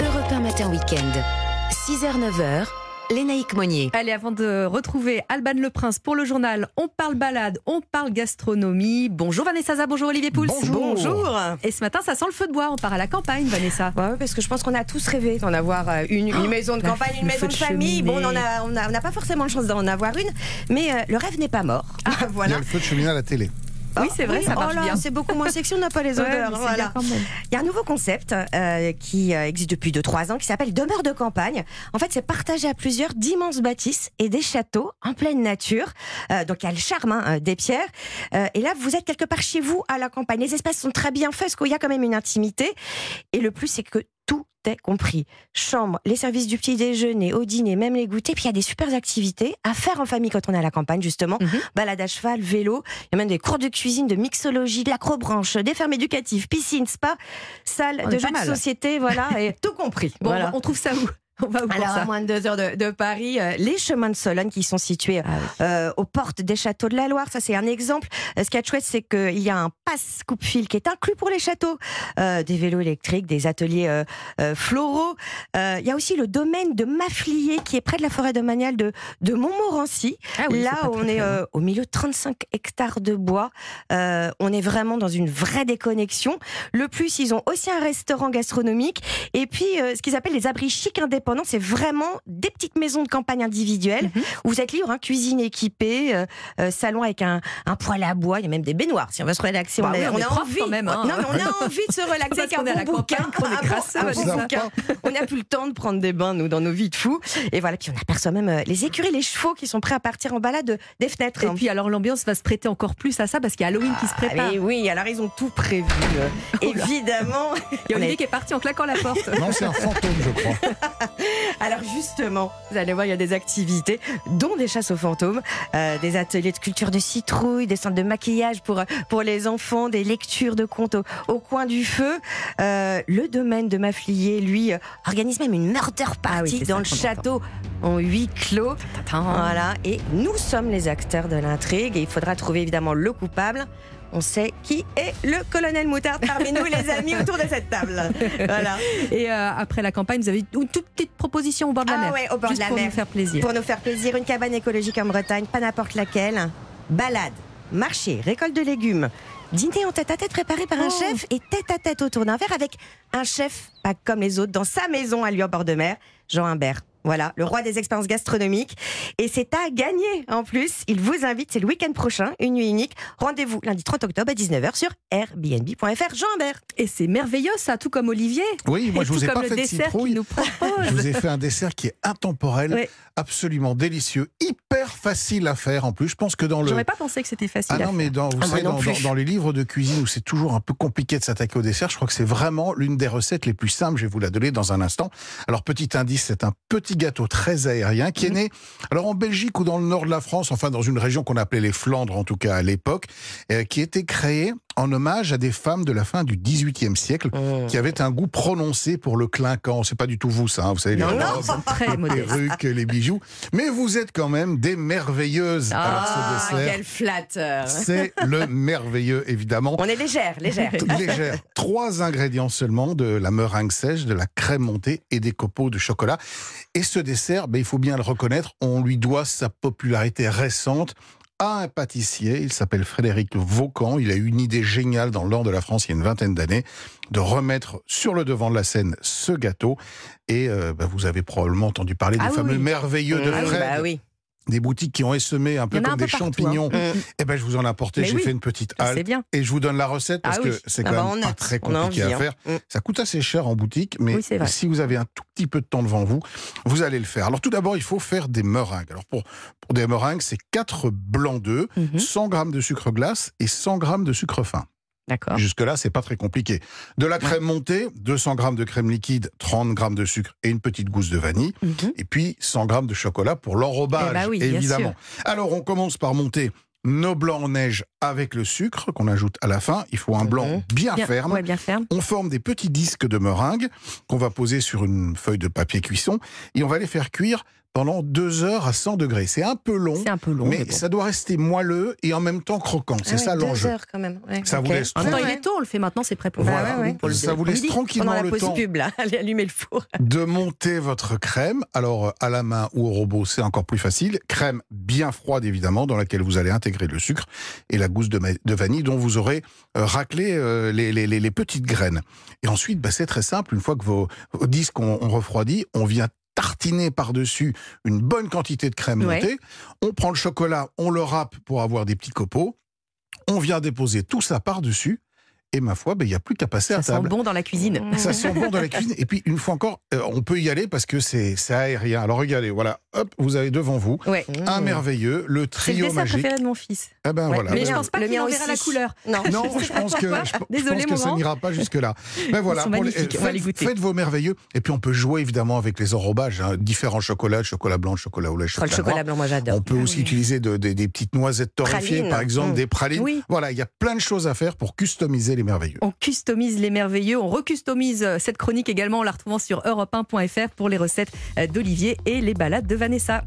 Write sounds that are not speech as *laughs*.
Europe 1 Matin Week-end. 6h-9h, Lénaïque Monnier. Allez, avant de retrouver Alban Le Prince pour le journal, on parle balade, on parle gastronomie. Bonjour Vanessa Zah, bonjour Olivier Pouls. Bonjour. Et ce matin, ça sent le feu de bois, on part à la campagne, Vanessa. Ouais, parce que je pense qu'on a tous rêvé d'en avoir euh, une, une maison de campagne, une maison de de famille. Bon, on cheminée. en a- on a- on n'a pas forcément de chance d'en avoir une, mais euh, le rêve n'est pas mort. Ah, *laughs* Il y a le feu de cheminée à la télé. Oui, c'est vrai, ça oh marche là, bien. C'est beaucoup moins sexy, on n'a pas les odeurs. voilà. Il y a un nouveau concept euh, qui euh, existe depuis 2-3 ans qui s'appelle demeure de campagne. En fait, c'est partagé à plusieurs d'immenses bâtisses et des châteaux en pleine nature. Euh, donc, il y a le charme hein, des pierres. Euh, et là, vous êtes quelque part chez vous à la campagne. Les espaces sont très bien faits parce qu'il y a quand même une intimité. Et le plus, c'est que tout est compris. Chambre, les services du petit déjeuner, au dîner, même les goûters. Puis il y a des super activités à faire en famille quand on est à la campagne, justement. Mhm. Balade à cheval, vélo. Il y a même des cours de cuisine, de mixologie, de l'acrobranche, des fermes éducatives, piscine, spa, salle On de jeux de société, voilà, et *laughs* tout compris. Bon, Voilà. on trouve ça où? On va Alors, ça à moins de deux heures de, de Paris, euh, les chemins de Sologne qui sont situés Ah oui. euh, aux portes des châteaux de la Loire, ça c'est un exemple. Euh, ce qui est chouette, c'est qu'il y a un pass coupe-fil qui est inclus pour les châteaux, Euh, des vélos électriques, des ateliers floraux. Il y a aussi le domaine de Mafflier qui est près de la forêt domaniale de, de Montmorency. Ah oui, Là, on est au milieu de 35 hectares de bois. On est vraiment dans une vraie déconnexion. Le plus, ils ont aussi un restaurant gastronomique. Et puis, ce qu'ils appellent les abris chics indépendants, c'est vraiment des petites maisons de campagne individuelles Mhm. où vous êtes libre, hein, cuisine équipée, euh, euh, salon avec un, un poêle à bois. Il y a même des baignoires. Si on veut se relaxer, Bah on, oui, a, on est a propre envie. quand même, hein. Non, mais on a *laughs* envie de se relaxer avec un bon bouquin. *laughs* On n'a plus le temps de prendre des bains, nous, dans nos vies de fous. Et voilà, puis on aperçoit même euh, les écuries, les chevaux qui sont prêts à partir en balade des fenêtres. Et puis alors l'ambiance va se prêter encore plus à ça parce qu'il y a Halloween qui se Ah, prépare. mais oui, alors ils ont tout prévu. *laughs* Oh évidemment. Il y a Olivier est- qui est parti en claquant la porte. Non, c'est un fantôme, je crois. *laughs* Alors justement, vous allez voir, il y a des activités, dont des chasses aux fantômes, euh, des ateliers de culture de citrouille, des centres de maquillage pour, pour les enfants, des lectures de contes au, au coin du feu. Euh, le domaine de Mafflier, lui, euh, organise même une murder Ah oui, party dans le château en huis clos. Voilà, et nous sommes les acteurs de l'intrigue et il faudra trouver évidemment le coupable. On sait qui est le colonel Moutarde parmi nous, les amis, autour de cette table. Voilà. Et euh, après la campagne, vous avez une toute petite proposition au bord de la Ah mer. ouais, au bord Juste de la pour mer. nous faire plaisir. Pour nous faire plaisir, une cabane écologique en Bretagne, pas n'importe laquelle. Balade, marché, récolte de légumes. Dîner en tête à tête préparé par un Oh. chef et tête à tête autour d'un verre avec un chef pas comme les autres dans sa maison à lui en bord de mer, Jean Humbert. Voilà, le roi des expériences gastronomiques. Et c'est à gagner en plus. Il vous invite, c'est le week-end prochain, une nuit unique. Rendez-vous lundi 30 octobre à 19h sur airbnb.fr. Jean Humbert. Et c'est merveilleux ça, tout comme Olivier. Oui, moi Et je vous tout ai comme pas le fait de dessert citrouille. qu'il nous propose. Je vous ai fait un dessert qui est intemporel, absolument délicieux, hyper facile à faire en plus. Je pense que dans le. J'aurais pas pensé que c'était facile. Ah à non, mais dans, vous Ah, moi savez, non dans, plus. dans- dans les livres de cuisine où c'est toujours un peu compliqué de s'attaquer au dessert, je crois que c'est vraiment l'une des recettes les plus simples. Je vais vous la donner dans un instant. Alors, petit indice, c'est un petit gâteau très aérien qui est Mhm. né, alors en Belgique ou dans le nord de la France, enfin dans une région qu'on appelait les Flandres en tout cas à l'époque, euh, qui était créé en hommage à des femmes de la fin du XVIIIe siècle qui avaient un goût prononcé pour le clinquant. C'est pas du tout vous ça, hein, vous savez, les Non, non. robes, Très les perruques, les bijoux. Mais vous êtes quand même des merveilleuses. Ah, quel flatteur. c'est le merveilleux, évidemment. On est légère, légère. Légère. Trois ingrédients seulement de la meringue sèche, de la crème montée et des copeaux de chocolat. Et ce dessert, ben, il faut bien le reconnaître, on lui doit sa popularité récente à un pâtissier. Il s'appelle Frédéric Vaucan. Il a eu une idée géniale dans le nord de la France il y a une vingtaine d'années de remettre sur le devant de la scène ce gâteau. Et euh, ben, vous avez probablement entendu parler Ah des oui, fameux oui. merveilleux de Ah oui, Fred. bah oui. Des boutiques qui ont essaimé un peu comme un peu des partout, champignons. hein. Eh ben, je vous en ai apporté. J'ai oui. fait une petite C'est halte. bien. Et je vous donne la recette parce Ah oui. que c'est Ah quand bah, même pas très compliqué envie, à hein. faire. Mm. Ça coûte assez cher en boutique, mais Oui, si vous avez un tout petit peu de temps devant vous, vous allez le faire. Alors tout d'abord, il faut faire des meringues. Alors pour, pour des meringues, c'est 4 blancs d'œufs, Mhm. 100 g de sucre glace et 100 g de sucre fin. Jusque-là, c'est pas très compliqué. De la crème montée, 200 g de crème liquide, 30 g de sucre et une petite gousse de vanille. Mhm. Et puis 100 g de chocolat pour l'enrobage, Eh bah oui, évidemment. Alors on commence par monter nos blancs en neige avec le sucre qu'on ajoute à la fin. Il faut un blanc Mhm. bien, Bien, ferme. ouais, bien ferme. On forme des petits disques de meringue qu'on va poser sur une feuille de papier cuisson et on va les faire cuire pendant deux heures à 100 degrés. C'est un peu long, C'est un peu long. mais mais bon. ça doit rester moelleux et en même temps croquant. C'est Ah ça l'enjeu. heures quand même. Ouais, Ça vous laisse En même temps, il est tôt, on le fait maintenant, c'est prêt pour, Voilà, pour- ouais. pour le Ça vous laisse tranquillement la le temps pub, là, *laughs* allez allumer le four. de monter votre crème. Alors, euh, à la main ou au robot, c'est encore plus facile. Crème bien froide, évidemment, dans laquelle vous allez intégrer le sucre et la gousse de, vanille dont vous aurez euh, raclé euh, les, les- les- les petites graines. Et ensuite, bah, c'est très simple. Une fois que vos, vos disques ont, ont refroidi, on vient tartiner par-dessus une bonne quantité de crème Ouais. montée. On prend le chocolat, on le râpe pour avoir des petits copeaux. On vient déposer tout ça par-dessus. Et ma foi, bah, il n'y a plus qu'à passer Ça à sent table. bon dans la cuisine. Ça sent bon dans la cuisine. Et puis, une fois encore, euh, on peut y aller parce que c'est c'est aérien. Alors, regardez, voilà, hop, vous avez devant vous Ouais. un merveilleux, le C'est le trio dessert magique. préféré de mon fils. Eh ben Ouais, voilà. Mais Le je mien- pense pas le qu'il mien en verra la couleur. Non, *laughs* Non, je pense que, je, je Désolé, pense que ça n'ira pas jusque-là. *laughs* Mais voilà, sont pour les- magnifiques, on va faites, les goûter. faites vos merveilleux. Et puis on peut jouer évidemment avec les enrobages, hein, différents chocolats, chocolat blanc, chocolat au lait, Oh, chocolat, le chocolat blanc, moi j'adore. On peut aussi utiliser de- des- des petites noisettes torréfiées, par exemple, Mm. des pralines. Oui. Voilà, il y a plein de choses à faire pour customiser On customise les merveilleux, on recustomise euh, cette chronique également en la retrouvant sur europe1.fr pour les recettes euh, d'Olivier et les balades de Vanessa.